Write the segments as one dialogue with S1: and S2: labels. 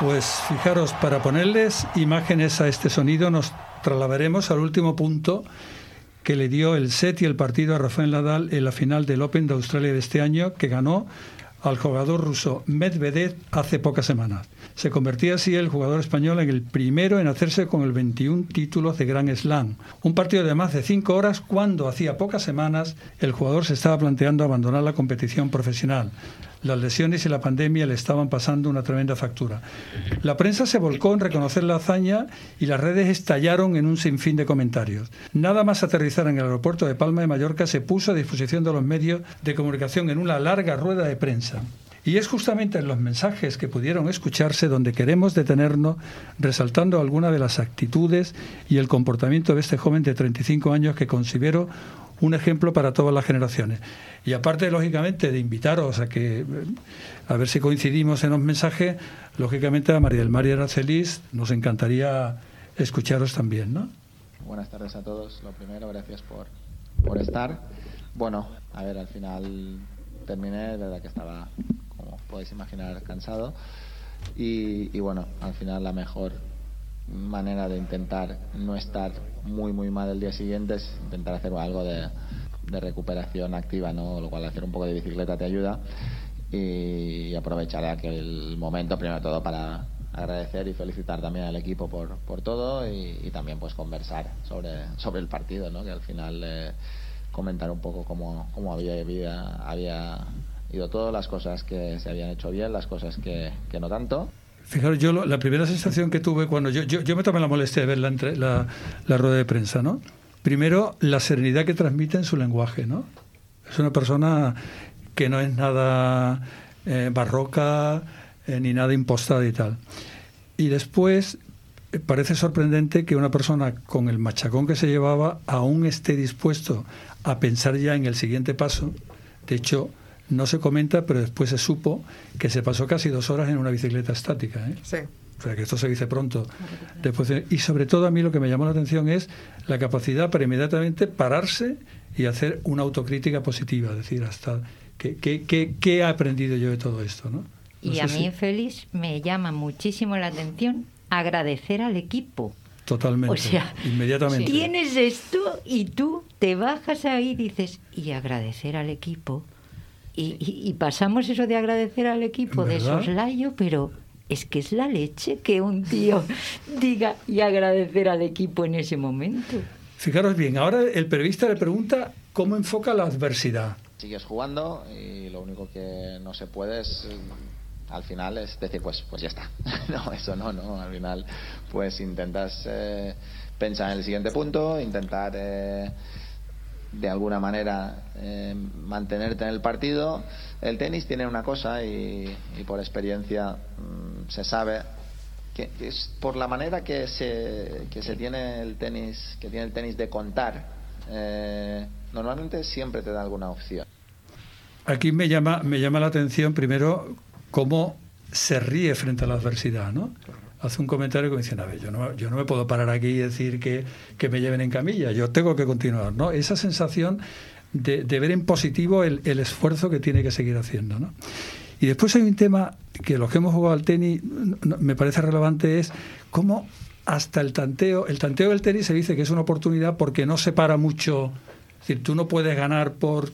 S1: Pues fijaros, para ponerles imágenes a este sonido nos trasladaremos al último punto que le dio el set y el partido a Rafael Nadal en la final del Open de Australia de este año, que ganó al jugador ruso Medvedev hace pocas semanas. Se convertía así el jugador español en el primero en hacerse con el 21 títulos de Grand Slam. Un partido de más de cinco horas cuando hacía pocas semanas el jugador se estaba planteando abandonar la competición profesional. Las lesiones y la pandemia le estaban pasando una tremenda factura. La prensa se volcó en reconocer la hazaña y las redes estallaron en un sinfín de comentarios. Nada más aterrizar en el aeropuerto de Palma de Mallorca se puso a disposición de los medios de comunicación en una larga rueda de prensa. Y es justamente en los mensajes que pudieron escucharse donde queremos detenernos resaltando algunas de las actitudes y el comportamiento de este joven de 35 años que considero un ejemplo para todas las generaciones. Y aparte, lógicamente, de invitaros a que, a ver si coincidimos en los mensajes, lógicamente a María del Mar y Aracelis nos encantaría escucharos también, ¿no?
S2: Buenas tardes a todos. Lo primero, gracias por, por estar. Bueno, a ver, al final terminé, de verdad que estaba, como podéis imaginar, cansado. Y, y bueno, al final la mejor manera de intentar no estar muy muy mal el día siguiente es intentar hacer algo de, de recuperación activa, ¿no? Lo cual hacer un poco de bicicleta te ayuda y aprovechar aquel momento primero todo para agradecer y felicitar también al equipo por, por todo y, también pues conversar sobre, sobre el partido, ¿no? Que al final eh, comentar un poco cómo, cómo había, vida, había ido todo, las cosas que se habían hecho bien, las cosas que, que no tanto.
S1: Fijaros, yo la primera sensación que tuve cuando yo, yo, me tomé la molestia de ver la, la, la rueda de prensa, ¿no? Primero, la serenidad que transmite en su lenguaje, ¿no? Es una persona que no es nada eh, barroca eh, ni nada impostada y tal. Y después, eh, parece sorprendente que una persona con el machacón que se llevaba aún esté dispuesto a pensar ya en el siguiente paso. De hecho, no se comenta, pero después se supo que se pasó casi dos horas en una bicicleta estática. ¿eh?
S3: Sí.
S1: O sea, que esto se dice pronto. Después, y sobre todo a mí lo que me llamó la atención es la capacidad para inmediatamente pararse y hacer una autocrítica positiva, es decir, hasta qué, qué, qué, qué he aprendido yo de todo esto. ¿no? no
S4: y a
S1: si-
S4: mí, Félix, me llama muchísimo la atención agradecer al equipo.
S1: Totalmente.
S4: O sea,
S1: inmediatamente.
S4: Tienes esto y tú te bajas ahí y dices, y agradecer al equipo. Y, y- y pasamos eso de agradecer al equipo de
S1: ¿Verdad?
S4: soslayo, pero es que es la leche que un tío diga y agradecer al equipo en ese momento.
S1: Fijaros bien, ahora el periodista le pregunta cómo enfoca la adversidad.
S2: Sigues jugando y lo único que no se puede es al final es decir pues pues ya está no eso no no al final pues intentas eh, pensar en el siguiente punto intentar eh, de alguna manera eh, mantenerte en el partido el tenis tiene una cosa y, por experiencia mm, se sabe que que es por la manera que se, que se tiene el tenis que tiene el tenis de contar eh, normalmente siempre te da alguna opción
S1: Aquí me llama, me llama la atención primero cómo se ríe frente a la adversidad, ¿no? Hace un comentario que me dice, a ver, yo no, yo no me puedo parar aquí y decir que, que me lleven en camilla, yo tengo que continuar, ¿no? Esa sensación de, de ver en positivo el, el esfuerzo que tiene que seguir haciendo, ¿no? Y después hay un tema que los que hemos jugado al tenis me parece relevante es cómo hasta el tanteo, el tanteo del tenis se dice que es una oportunidad porque no separa mucho, es decir, tú no puedes ganar por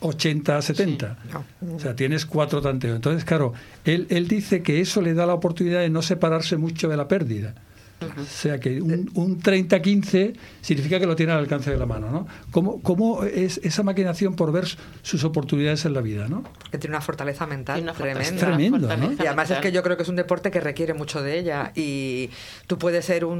S1: 80 70.
S3: no.
S1: O sea, tienes cuatro tanteos. Entonces, claro, él, él dice que eso le da la oportunidad de no separarse mucho de la pérdida. O sea, que un, un 30-15 significa que lo tiene al alcance de la mano, ¿no? ¿Cómo, cómo es esa maquinación por ver sus oportunidades en la vida, ¿no?
S3: Que tiene una fortaleza mental tremenda.
S1: Es tremendo,
S3: Y además es que yo creo que es un deporte que requiere mucho de ella. Y tú puedes ser un.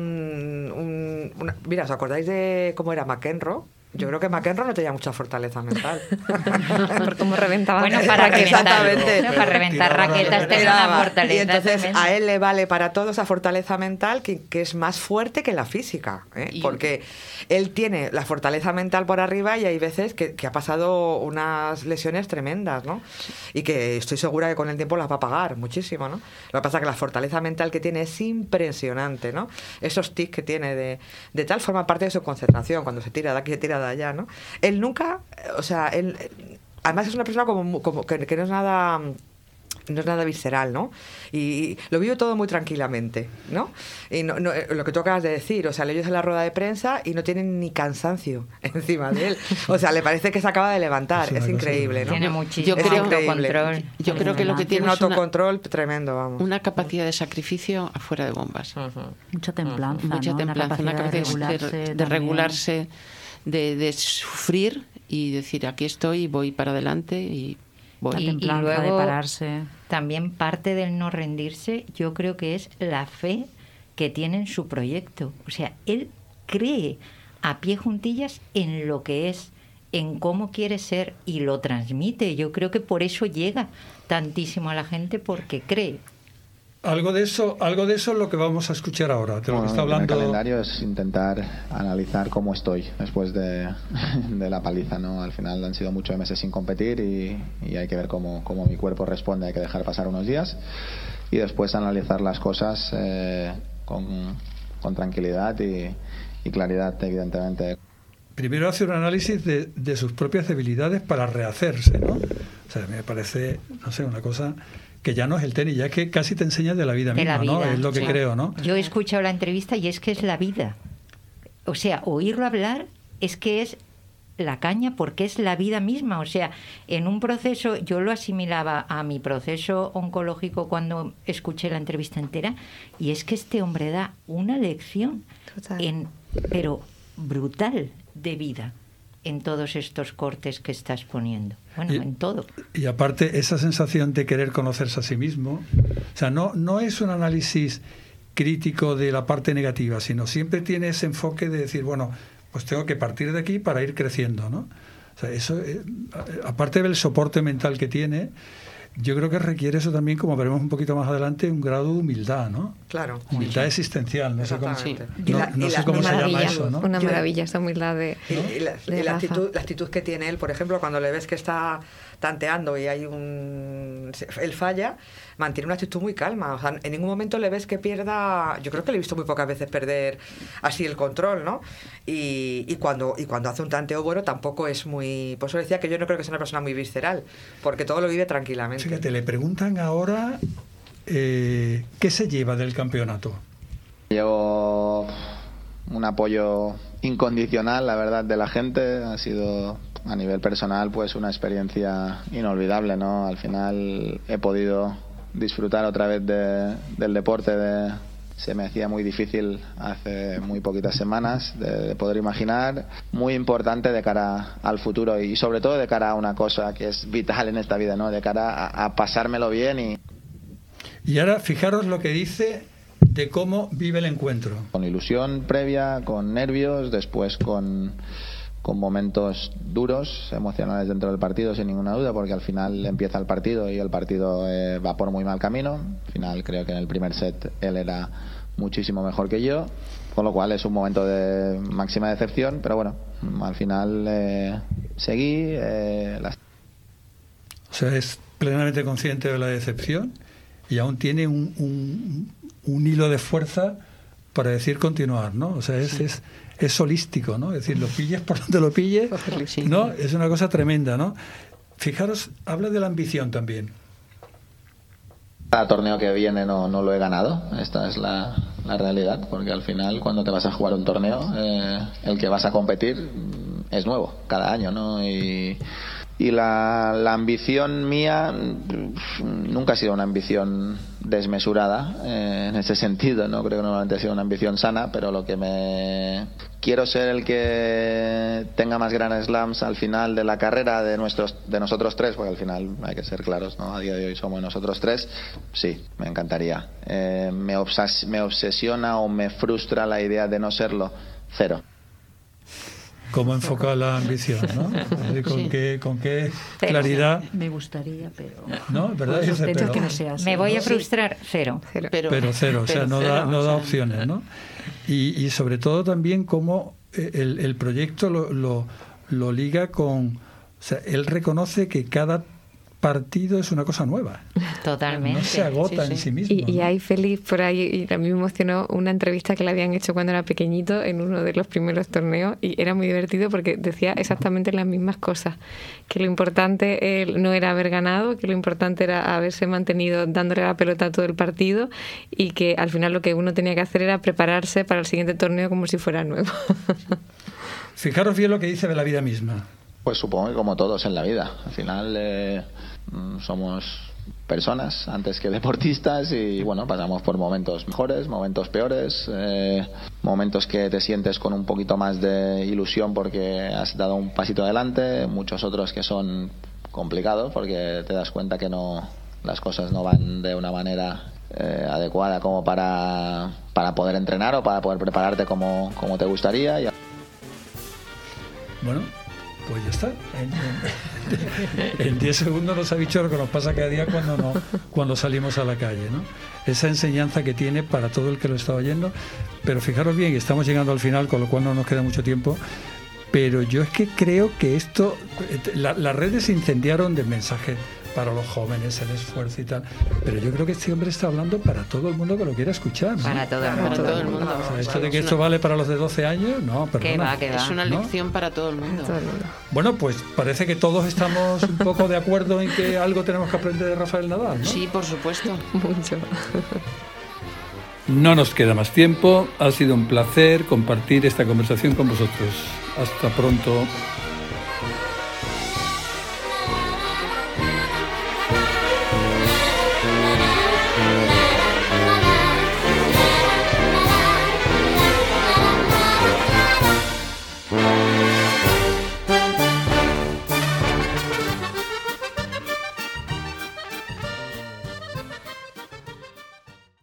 S3: un- una- Mira, ¿os acordáis de cómo era McEnroe? Yo creo que McEnroe no tenía mucha fortaleza mental.
S5: Por cómo reventaba.
S4: Bueno, para reventar,
S3: Exactamente.
S4: no, para reventar raquetas
S1: raqueta.
S4: tenía una fortaleza.
S3: y entonces
S4: tremenda.
S3: a él le vale para todo esa fortaleza mental que, que es más fuerte que la física. ¿eh?
S6: Y-
S3: Porque él tiene la fortaleza mental por arriba y hay veces que, que ha pasado unas lesiones tremendas, ¿no? Y que estoy segura que con el tiempo las va a pagar muchísimo, ¿no? Lo que pasa es que la fortaleza mental que tiene es impresionante, ¿no? Esos tics que tiene de, de tal forma parte de su concentración, cuando se tira de aquí, se tira allá, ¿no? Él nunca, eh, o sea, él... eh, Además es una persona como, como que, que no es nada... mm, no es nada visceral, ¿no? Y, lo vivo todo muy tranquilamente, ¿no? Y no, no, eh, lo que tú acabas de decir, o sea, le oyes en la rueda de prensa y no tienen ni cansancio encima de él. O sea, le parece que se acaba de levantar. Es, increíble, ¿no?
S4: Tiene muchísimo
S6: Yo creo-
S4: autocontrol.
S6: Yo creo que lo que
S3: Tiene
S6: tiene
S3: un
S6: es una,
S3: autocontrol tremendo, vamos.
S6: una capacidad de sacrificio afuera de bombas.
S7: Mucha templanza,
S6: Mucha
S7: ¿no?
S6: templanza, una capacidad de
S7: regularse
S6: de, regularse, de, de sufrir y decir aquí estoy, voy para adelante y voy.
S7: La
S4: Y- y
S7: templanza de
S4: luego-
S7: pararse.
S4: También parte del no rendirse, yo creo que es la fe que tiene en su proyecto. O sea, él cree a pie juntillas en lo que es, en cómo quiere ser y lo transmite. Yo creo que por eso llega tantísimo a la gente porque cree.
S1: Algo de eso, algo de eso es lo que vamos a escuchar ahora, de lo
S2: Bueno,
S1: que está
S2: el
S1: hablando.
S2: calendario es intentar analizar cómo estoy después de, de la paliza. ¿no? Al final han sido muchos meses sin competir y, y hay que ver cómo, cómo mi cuerpo responde. Hay que dejar pasar unos días y después analizar las cosas eh, con, con tranquilidad y, y claridad, evidentemente.
S1: Primero hace un análisis de, de sus propias debilidades para rehacerse, ¿no? O sea, me parece, no sé, una cosa que ya no es el tenis, ya es que casi te enseña de la vida
S4: De
S1: misma,
S4: la
S1: ¿no? Es lo que
S4: sí.
S1: creo, ¿no?
S4: Yo he escuchado la entrevista y es que es la vida. O sea, oírlo hablar es que es la caña porque es la vida misma. O sea, en un proceso, yo lo asimilaba a mi proceso oncológico cuando escuché la entrevista entera, y es que este hombre da una lección,
S5: Total.
S4: en, pero brutal de vida en todos estos cortes que estás poniendo. Bueno,
S1: Y-
S4: en todo.
S1: Y aparte, esa sensación de querer conocerse a sí mismo, o sea, no, no es un análisis crítico de la parte negativa, sino siempre tiene ese enfoque de decir, bueno, pues tengo que partir de aquí para ir creciendo, ¿no? O sea, eso, eh, aparte del soporte mental que tiene, yo creo que requiere eso también, como veremos un poquito más adelante, un grado de humildad, ¿no?
S3: Claro.
S1: Humildad existencial, no sé cómo,
S3: Exactamente.
S1: no-
S3: Y la-
S1: no sé
S3: la-
S1: cómo
S5: Una
S1: se llama
S5: maravilla,
S1: eso, ¿no?
S5: una maravilla esa humildad de,
S3: Y, y la,
S5: de
S3: y la
S5: Rafa.
S3: actitud, la actitud que tiene él, por ejemplo, cuando le ves que está tanteando y hay un. se- Él falla, mantiene una actitud muy calma. O sea, en ningún momento le ves que pierda. Yo creo que le he visto muy pocas veces perder así el control, ¿no? Y, y cuando, y cuando hace un tanteo bueno, tampoco es muy. Por eso decía que yo no creo que sea una persona muy visceral, porque todo lo vive tranquilamente.
S1: Fíjate, le preguntan ahora eh, qué se lleva del campeonato.
S2: Llevo un apoyo incondicional, la verdad, de la gente. Ha sido a nivel personal, pues una experiencia inolvidable, ¿no? Al final he podido disfrutar otra vez de- del deporte. De, se me hacía muy difícil hace muy poquitas semanas de, de poder imaginar. Muy importante de cara al futuro y sobre todo de cara a una cosa que es vital en esta vida, ¿no? De cara a, a pasármelo bien y
S1: Y ahora fijaros lo que dice de cómo vive el encuentro.
S2: con ilusión previa, con nervios, después con, con momentos duros, emocionales dentro del partido, sin ninguna duda, porque al final empieza el partido y el partido eh, va por muy mal camino. Al final creo que en el primer set él era muchísimo mejor que yo, con lo cual es un momento de máxima decepción, pero bueno, al final eh, seguí. eh, las
S1: O sea, es plenamente consciente de la decepción y aún tiene un, un- un hilo de fuerza para decir continuar, ¿no? O sea, es, es, es holístico, ¿no? Es decir, lo pilles por donde lo pilles. ¿no? Es una cosa tremenda, ¿no? Fijaros, habla de la ambición también.
S2: Cada torneo que viene no, no lo he ganado, esta es la, la realidad, porque al final cuando te vas a jugar un torneo, eh, el que vas a competir es nuevo cada año, ¿no? Y, y la, la ambición mía nunca ha sido una ambición desmesurada eh, en ese sentido, ¿no? Creo que normalmente ha sido una ambición sana, pero lo que me... Quiero ser el que tenga más Grand Slams al final de la carrera de nuestros de nosotros tres, porque al final hay que ser claros, ¿no? A día de hoy somos nosotros tres. Sí, me encantaría. Eh, me, obsas- me obsesiona o me frustra la idea de no serlo. Cero.
S1: ¿Cómo enfoca la ambición, no? Con,
S6: Sí.
S1: qué, con qué claridad,
S7: Me gustaría, pero.
S1: ¿no? ¿Verdad?
S7: Pues
S1: pero-
S7: que no sea así.
S4: Me voy a frustrar, cero.
S5: Cero.
S6: Pero,
S1: pero cero, o sea,
S6: pero
S1: no da, no
S6: o
S1: da opciones, ¿no? Y, y sobre todo también cómo eh, el, el proyecto lo, lo, lo liga con... O sea, él reconoce que cada partido es una cosa nueva.
S4: Totalmente.
S1: No se agota
S6: Sí,
S1: en
S6: sí.
S1: sí mismo.
S5: Y, y
S1: ¿no?
S5: hay feliz por ahí, y a mí me emocionó una entrevista que le habían hecho cuando era pequeñito en uno de los primeros torneos y era muy divertido porque decía exactamente las mismas cosas, que lo importante eh, no era haber ganado, que lo importante era haberse mantenido dándole la pelota a todo el partido y que al final lo que uno tenía que hacer era prepararse para el siguiente torneo como si fuera nuevo.
S1: Fijaros bien lo que dice de la vida misma.
S2: Pues supongo que como todos en la vida. Al final eh, mm, somos personas antes que deportistas y bueno, pasamos por momentos mejores, momentos peores, eh, momentos que te sientes con un poquito más de ilusión porque has dado un pasito adelante, muchos otros que son complicados porque te das cuenta que no las cosas no van de una manera eh, adecuada como para, para poder entrenar o para poder prepararte como, como te gustaría. Y
S1: Bueno, pues ya está. En- En en 10 segundos nos ha dicho lo que nos pasa cada día cuando, cuando salimos a la calle. ¿no? Esa enseñanza que tiene para todo el que lo está oyendo. Pero fijaros bien, estamos llegando al final, con lo cual no nos queda mucho tiempo. Pero yo es que creo que esto, la- las redes se incendiaron de mensajes para los jóvenes, el esfuerzo y tal. Pero yo creo que este hombre está hablando para todo el mundo que lo quiera escuchar. ¿no?
S4: Para todo el
S6: Para
S4: mundo.
S6: todo el mundo.
S1: O sea, esto de que esto vale para los de 12 años, no,
S4: Que
S1: perdona.
S4: va, que va.
S6: Es una
S1: ¿no?
S6: lección para todo el mundo.
S5: Todo el mundo.
S1: Bueno, pues parece que todos estamos un poco de acuerdo en que algo tenemos que aprender de Rafael Nadal, ¿no?
S6: Sí, por supuesto.
S5: Mucho.
S1: No nos queda más tiempo. Ha sido un placer compartir esta conversación con vosotros. Hasta pronto.